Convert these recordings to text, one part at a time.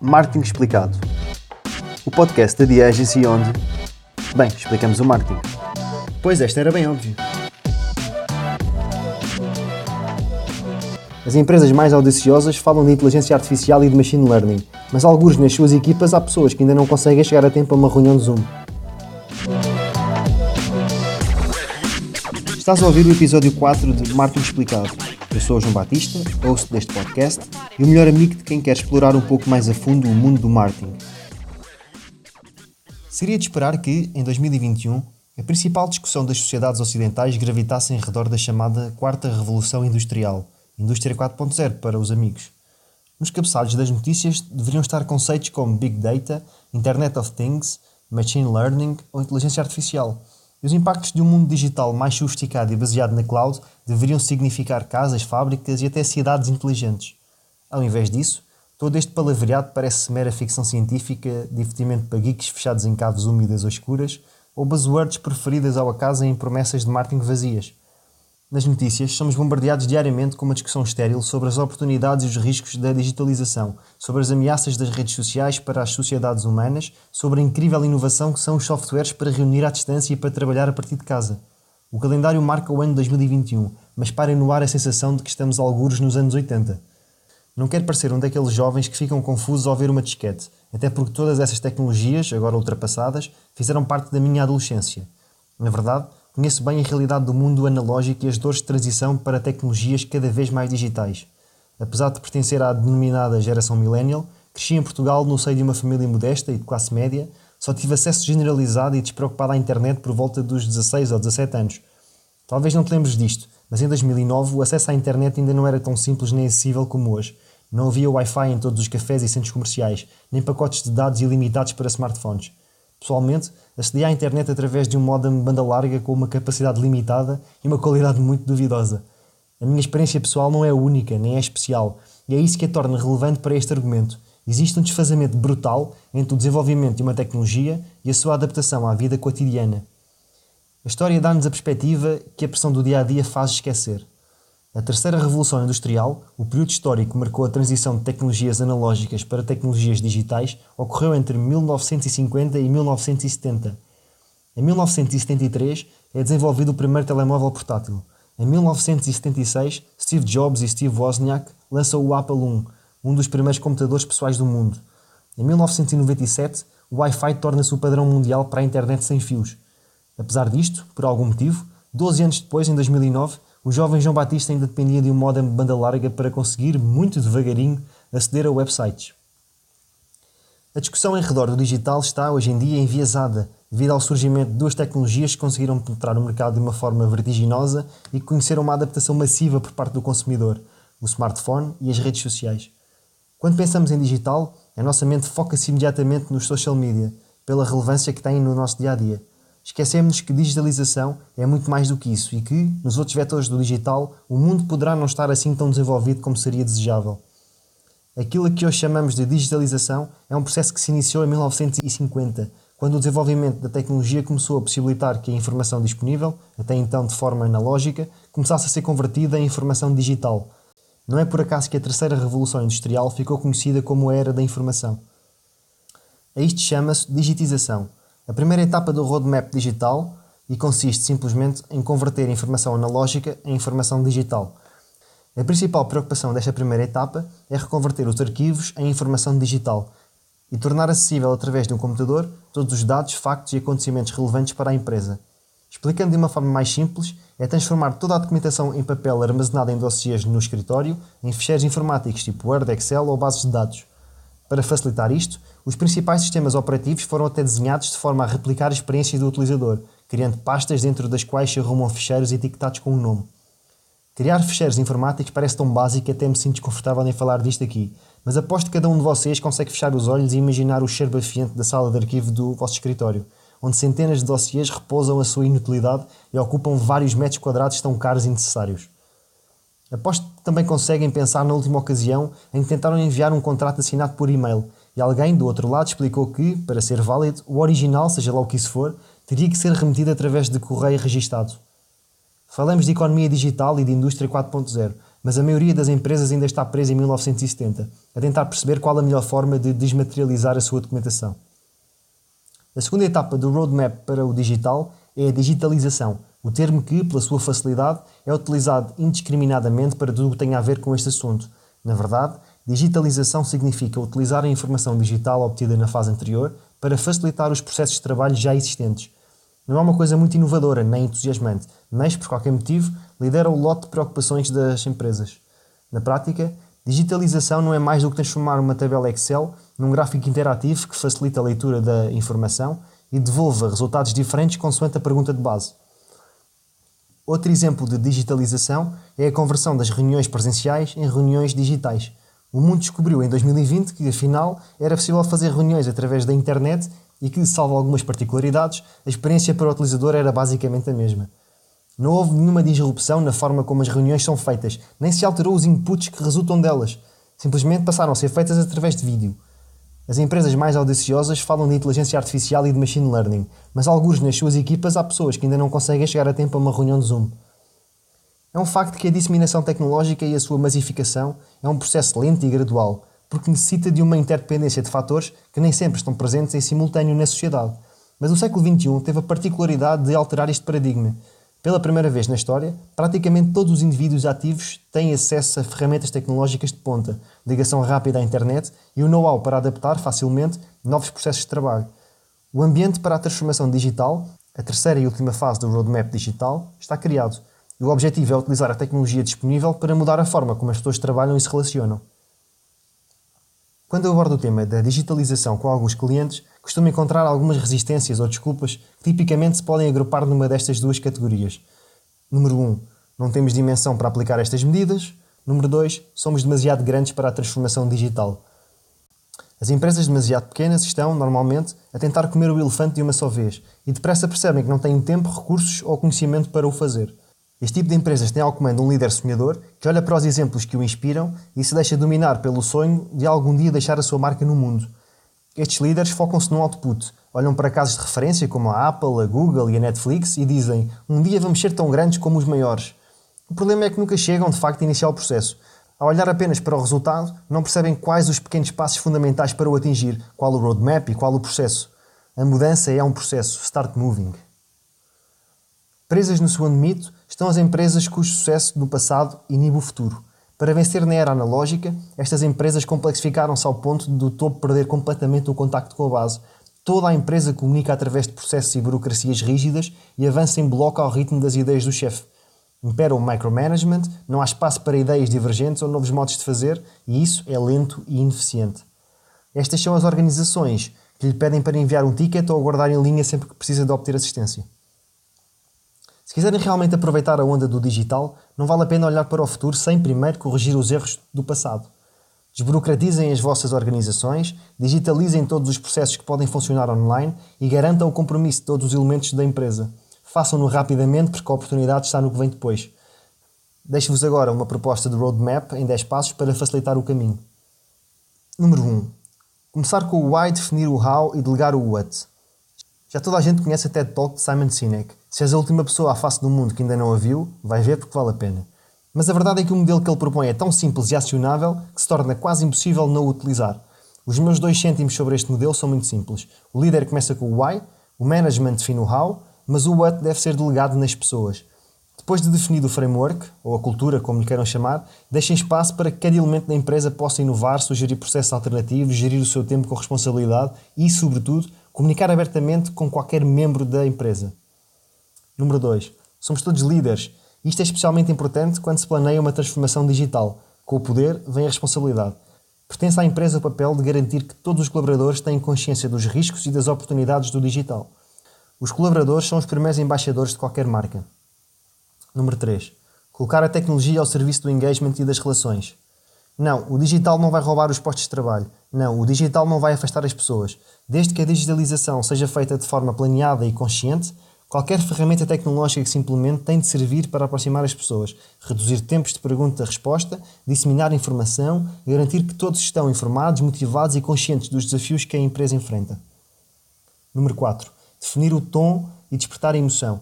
Marketing Explicado. O podcast da The Agency onde, bem, explicamos o marketing. Pois esta era bem óbvio. As empresas mais audaciosas falam de inteligência artificial e de machine learning, mas alguns nas suas equipas há pessoas que ainda não conseguem chegar a tempo a uma reunião de Zoom. Estás a ouvir o episódio 4 de Marketing Explicado. Eu sou o João Batista, host deste podcast e o melhor amigo de quem quer explorar um pouco mais a fundo o mundo do marketing. Seria de esperar que, em 2021, a principal discussão das sociedades ocidentais gravitasse em redor da chamada Quarta Revolução Industrial, Indústria 4.0 para os amigos. Nos cabeçalhos das notícias deveriam estar conceitos como Big Data, Internet of Things, Machine Learning ou Inteligência Artificial – e os impactos de um mundo digital mais sofisticado e baseado na cloud deveriam significar casas, fábricas e até cidades inteligentes. Ao invés disso, todo este palavreado parece mera ficção científica, divertimento para geeks fechados em caves úmidas ou escuras, ou buzzwords preferidas ao acaso em promessas de marketing vazias. Nas notícias, somos bombardeados diariamente com uma discussão estéril sobre as oportunidades e os riscos da digitalização, sobre as ameaças das redes sociais para as sociedades humanas, sobre a incrível inovação que são os softwares para reunir à distância e para trabalhar a partir de casa. O calendário marca o ano 2021, mas parem no ar a sensação de que estamos alguros nos anos 80. Não quero parecer um daqueles jovens que ficam confusos ao ver uma disquete, até porque todas essas tecnologias, agora ultrapassadas, fizeram parte da minha adolescência. Na verdade, Conheço bem a realidade do mundo analógico e as dores de transição para tecnologias cada vez mais digitais. Apesar de pertencer à denominada geração millennial, cresci em Portugal no seio de uma família modesta e de classe média, só tive acesso generalizado e despreocupado à internet por volta dos 16 ou 17 anos. Talvez não te lembres disto, mas em 2009 o acesso à internet ainda não era tão simples nem acessível como hoje. Não havia Wi-Fi em todos os cafés e centros comerciais, nem pacotes de dados ilimitados para smartphones. Pessoalmente, acedi à internet através de um modem banda larga com uma capacidade limitada e uma qualidade muito duvidosa. A minha experiência pessoal não é única, nem é especial, e é isso que a torna relevante para este argumento. Existe um desfazamento brutal entre o desenvolvimento de uma tecnologia e a sua adaptação à vida cotidiana. A história dá-nos a perspectiva que a pressão do dia a dia faz esquecer. A terceira revolução industrial, o período histórico que marcou a transição de tecnologias analógicas para tecnologias digitais, ocorreu entre 1950 e 1970. Em 1973 é desenvolvido o primeiro telemóvel portátil. Em 1976, Steve Jobs e Steve Wozniak lançam o Apple I, um dos primeiros computadores pessoais do mundo. Em 1997, o Wi-Fi torna-se o padrão mundial para a internet sem fios. Apesar disto, por algum motivo, 12 anos depois, em 2009, o jovem João Batista ainda dependia de um modem de banda larga para conseguir, muito devagarinho, aceder a websites. A discussão em redor do digital está hoje em dia enviesada devido ao surgimento de duas tecnologias que conseguiram penetrar o mercado de uma forma vertiginosa e que conheceram uma adaptação massiva por parte do consumidor, o smartphone e as redes sociais. Quando pensamos em digital, a nossa mente foca-se imediatamente nos social media, pela relevância que têm no nosso dia a dia esquecemos que digitalização é muito mais do que isso e que, nos outros vetores do digital, o mundo poderá não estar assim tão desenvolvido como seria desejável. Aquilo que hoje chamamos de digitalização é um processo que se iniciou em 1950, quando o desenvolvimento da tecnologia começou a possibilitar que a informação disponível, até então de forma analógica, começasse a ser convertida em informação digital. Não é por acaso que a terceira revolução industrial ficou conhecida como a era da informação. A isto chama-se digitização a primeira etapa do roadmap digital e consiste simplesmente em converter informação analógica em informação digital. A principal preocupação desta primeira etapa é reconverter os arquivos em informação digital e tornar acessível através de um computador todos os dados, factos e acontecimentos relevantes para a empresa. Explicando de uma forma mais simples, é transformar toda a documentação em papel armazenada em dossiês no escritório em ficheiros informáticos tipo Word, Excel ou bases de dados. Para facilitar isto, os principais sistemas operativos foram até desenhados de forma a replicar a experiência do utilizador, criando pastas dentro das quais se arrumam ficheiros etiquetados com um nome. Criar ficheiros informáticos parece tão básico que até me sinto desconfortável em falar disto aqui, mas aposto que cada um de vocês consegue fechar os olhos e imaginar o cheiro bafiante da sala de arquivo do vosso escritório, onde centenas de dossiês repousam a sua inutilidade e ocupam vários metros quadrados tão caros e necessários. Aposto que também conseguem pensar na última ocasião em que tentaram enviar um contrato assinado por e-mail e alguém do outro lado explicou que, para ser válido, o original, seja lá o que isso for, teria que ser remetido através de correio registado. Falamos de economia digital e de indústria 4.0, mas a maioria das empresas ainda está presa em 1970, a tentar perceber qual a melhor forma de desmaterializar a sua documentação. A segunda etapa do roadmap para o digital é a digitalização, o termo que, pela sua facilidade, é utilizado indiscriminadamente para tudo o que tem a ver com este assunto. Na verdade, digitalização significa utilizar a informação digital obtida na fase anterior para facilitar os processos de trabalho já existentes. Não é uma coisa muito inovadora nem entusiasmante, mas, por qualquer motivo, lidera o lote de preocupações das empresas. Na prática, digitalização não é mais do que transformar uma tabela Excel num gráfico interativo que facilita a leitura da informação e devolva resultados diferentes consoante a pergunta de base. Outro exemplo de digitalização é a conversão das reuniões presenciais em reuniões digitais. O mundo descobriu em 2020 que, afinal, era possível fazer reuniões através da internet e que, salvo algumas particularidades, a experiência para o utilizador era basicamente a mesma. Não houve nenhuma disrupção na forma como as reuniões são feitas, nem se alterou os inputs que resultam delas. Simplesmente passaram a ser feitas através de vídeo. As empresas mais audaciosas falam de inteligência artificial e de machine learning, mas alguns nas suas equipas há pessoas que ainda não conseguem chegar a tempo a uma reunião de Zoom. É um facto que a disseminação tecnológica e a sua massificação é um processo lento e gradual, porque necessita de uma interdependência de fatores que nem sempre estão presentes em simultâneo na sociedade. Mas o século XXI teve a particularidade de alterar este paradigma. Pela primeira vez na história, praticamente todos os indivíduos ativos têm acesso a ferramentas tecnológicas de ponta, ligação rápida à internet e o know-how para adaptar facilmente novos processos de trabalho. O ambiente para a transformação digital, a terceira e última fase do roadmap digital, está criado. E o objetivo é utilizar a tecnologia disponível para mudar a forma como as pessoas trabalham e se relacionam. Quando eu abordo o tema da digitalização com alguns clientes, costumo encontrar algumas resistências ou desculpas que tipicamente se podem agrupar numa destas duas categorias. Número 1. Um, não temos dimensão para aplicar estas medidas. Número 2. Somos demasiado grandes para a transformação digital. As empresas demasiado pequenas estão, normalmente, a tentar comer o elefante de uma só vez e depressa percebem que não têm tempo, recursos ou conhecimento para o fazer. Este tipo de empresas tem ao comando um líder sonhador que olha para os exemplos que o inspiram e se deixa dominar pelo sonho de algum dia deixar a sua marca no mundo. Estes líderes focam-se no output, olham para casos de referência como a Apple, a Google e a Netflix e dizem: Um dia vamos ser tão grandes como os maiores. O problema é que nunca chegam de facto a iniciar o processo. Ao olhar apenas para o resultado, não percebem quais os pequenos passos fundamentais para o atingir, qual o roadmap e qual o processo. A mudança é um processo, start moving. Presas no segundo mito, estão as empresas cujo sucesso no passado inibe o futuro. Para vencer na era analógica, estas empresas complexificaram-se ao ponto do topo perder completamente o contacto com a base. Toda a empresa comunica através de processos e burocracias rígidas e avança em bloco ao ritmo das ideias do chefe. Impera o micromanagement, não há espaço para ideias divergentes ou novos modos de fazer, e isso é lento e ineficiente. Estas são as organizações que lhe pedem para enviar um ticket ou aguardar em linha sempre que precisa de obter assistência. Se quiserem realmente aproveitar a onda do digital, não vale a pena olhar para o futuro sem primeiro corrigir os erros do passado. Desburocratizem as vossas organizações, digitalizem todos os processos que podem funcionar online e garantam o compromisso de todos os elementos da empresa. Façam-no rapidamente porque a oportunidade está no que vem depois. Deixo-vos agora uma proposta de roadmap em 10 passos para facilitar o caminho. Número 1. Começar com o why, definir o how e delegar o what. Já toda a gente conhece a TED Talk de Simon Sinek. Se és a última pessoa à face do mundo que ainda não a viu, vai ver porque vale a pena. Mas a verdade é que o modelo que ele propõe é tão simples e acionável que se torna quase impossível não o utilizar. Os meus dois cêntimos sobre este modelo são muito simples. O líder começa com o why, o management define o how, mas o what deve ser delegado nas pessoas. Depois de definido o framework, ou a cultura, como lhe queiram chamar, deixem espaço para que cada elemento da empresa possa inovar, sugerir processos alternativos, gerir o seu tempo com responsabilidade e, sobretudo, Comunicar abertamente com qualquer membro da empresa. Número 2. Somos todos líderes. Isto é especialmente importante quando se planeia uma transformação digital. Com o poder vem a responsabilidade. Pertence à empresa o papel de garantir que todos os colaboradores têm consciência dos riscos e das oportunidades do digital. Os colaboradores são os primeiros embaixadores de qualquer marca. Número 3. Colocar a tecnologia ao serviço do engagement e das relações. Não, o digital não vai roubar os postos de trabalho. Não, o digital não vai afastar as pessoas. Desde que a digitalização seja feita de forma planeada e consciente, qualquer ferramenta tecnológica que se implemente tem de servir para aproximar as pessoas, reduzir tempos de pergunta-resposta, disseminar informação, garantir que todos estão informados, motivados e conscientes dos desafios que a empresa enfrenta. Número 4. Definir o tom e despertar a emoção.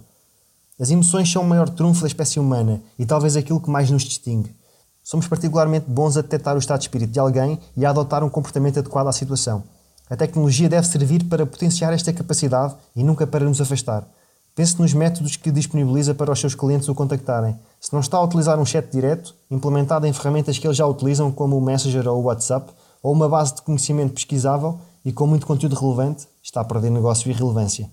As emoções são o maior trunfo da espécie humana e talvez aquilo que mais nos distingue. somos particularmente bons a detectar o estado de espírito de alguém e a adotar um comportamento adequado à situação. A tecnologia deve servir para potenciar esta capacidade e nunca para nos afastar. Pense nos métodos que disponibiliza para os seus clientes o contactarem. Se não está a utilizar um chat direto, implementado em ferramentas que eles já utilizam, como o Messenger ou o WhatsApp, ou uma base de conhecimento pesquisável e com muito conteúdo relevante, está a perder negócio e relevância.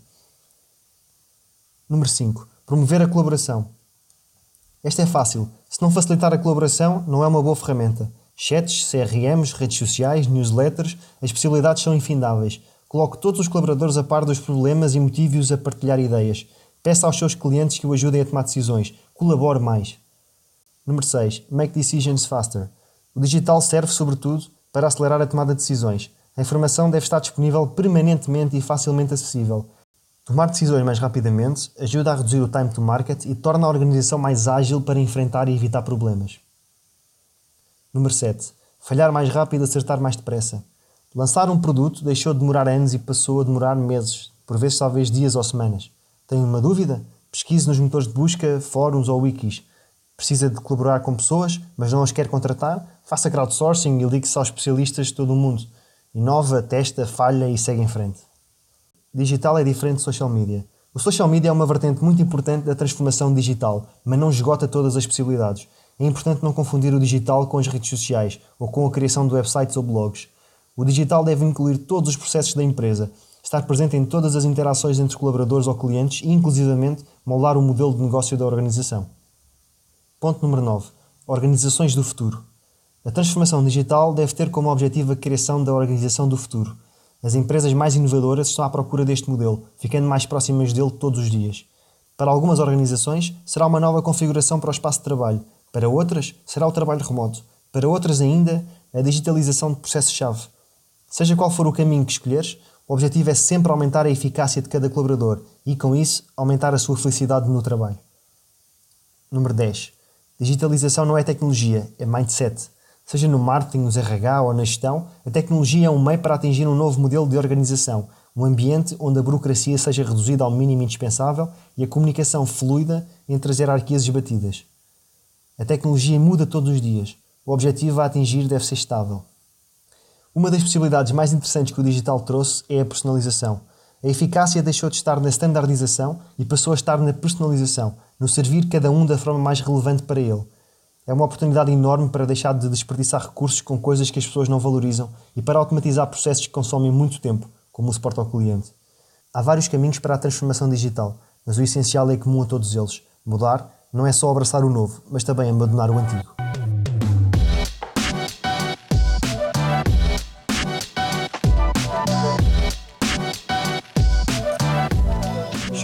Número 5. Promover a colaboração. Esta é fácil. Se não facilitar a colaboração, não é uma boa ferramenta. Chats, CRMs, redes sociais, newsletters, as possibilidades são infindáveis. Coloque todos os colaboradores a par dos problemas e motive-os a partilhar ideias. Peça aos seus clientes que o ajudem a tomar decisões. Colabore mais. Número 6. Make decisions faster. O digital serve, sobretudo, para acelerar a tomada de decisões. A informação deve estar disponível permanentemente e facilmente acessível. Tomar decisões mais rapidamente ajuda a reduzir o time to market e torna a organização mais ágil para enfrentar e evitar problemas. Número 7. Falhar mais rápido e acertar mais depressa. Lançar um produto deixou de demorar anos e passou a demorar meses, por vezes talvez dias ou semanas. Tem uma dúvida? Pesquise nos motores de busca, fóruns ou wikis. Precisa de colaborar com pessoas, mas não as quer contratar? Faça crowdsourcing e ligue-se aos especialistas de todo o mundo. Inova, testa, falha e segue em frente digital é diferente de social media. O social media é uma vertente muito importante da transformação digital, mas não esgota todas as possibilidades. É importante não confundir o digital com as redes sociais ou com a criação de websites ou blogs. O digital deve incluir todos os processos da empresa, estar presente em todas as interações entre colaboradores ou clientes e, inclusivamente, moldar o modelo de negócio da organização. Ponto número 9. Organizações do futuro. A transformação digital deve ter como objetivo a criação da organização do futuro as empresas mais inovadoras estão à procura deste modelo, ficando mais próximas dele todos os dias. Para algumas organizações, será uma nova configuração para o espaço de trabalho. Para outras, será o trabalho remoto. Para outras ainda, a digitalização de processos-chave. Seja qual for o caminho que escolheres, o objetivo é sempre aumentar a eficácia de cada colaborador e, com isso, aumentar a sua felicidade no trabalho. Número 10. Digitalização não é tecnologia, é mindset. Seja no marketing, nos RH ou na gestão, a tecnologia é um meio para atingir um novo modelo de organização, um ambiente onde a burocracia seja reduzida ao mínimo indispensável e a comunicação fluida entre as hierarquias esbatidas. A tecnologia muda todos os dias. O objetivo a atingir deve ser estável. Uma das possibilidades mais interessantes que o digital trouxe é a personalização. A eficácia deixou de estar na standardização e passou a estar na personalização, no servir cada um da forma mais relevante para ele. É uma oportunidade enorme para deixar de desperdiçar recursos com coisas que as pessoas não valorizam e para automatizar processos que consomem muito tempo, como o suporte ao cliente. Há vários caminhos para a transformação digital, mas o essencial é comum a todos eles. Mudar não é só abraçar o novo, mas também abandonar o antigo.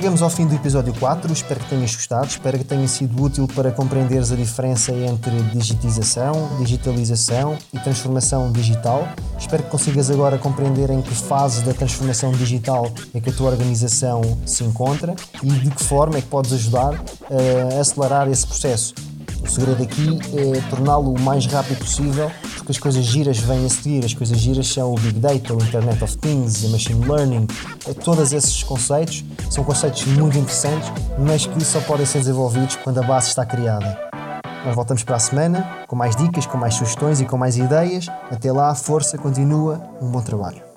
Chegamos ao fim do episódio 4, espero que tenhas gostado, espero que tenha sido útil para compreenderes a diferença entre digitização, digitalização e transformação digital. Espero que consigas agora compreender em que fase da transformação digital é que a tua organização se encontra e de que forma é que podes ajudar a acelerar esse processo. O segredo aqui é torná-lo o mais rápido possível, porque as coisas giras vêm a seguir. As coisas giras são o Big Data, o Internet of Things, a Machine Learning. É, todos esses conceitos são conceitos muito interessantes, mas que só podem ser desenvolvidos quando a base está criada. Nós voltamos para a semana com mais dicas, com mais sugestões e com mais ideias. Até lá, força, continua, um bom trabalho.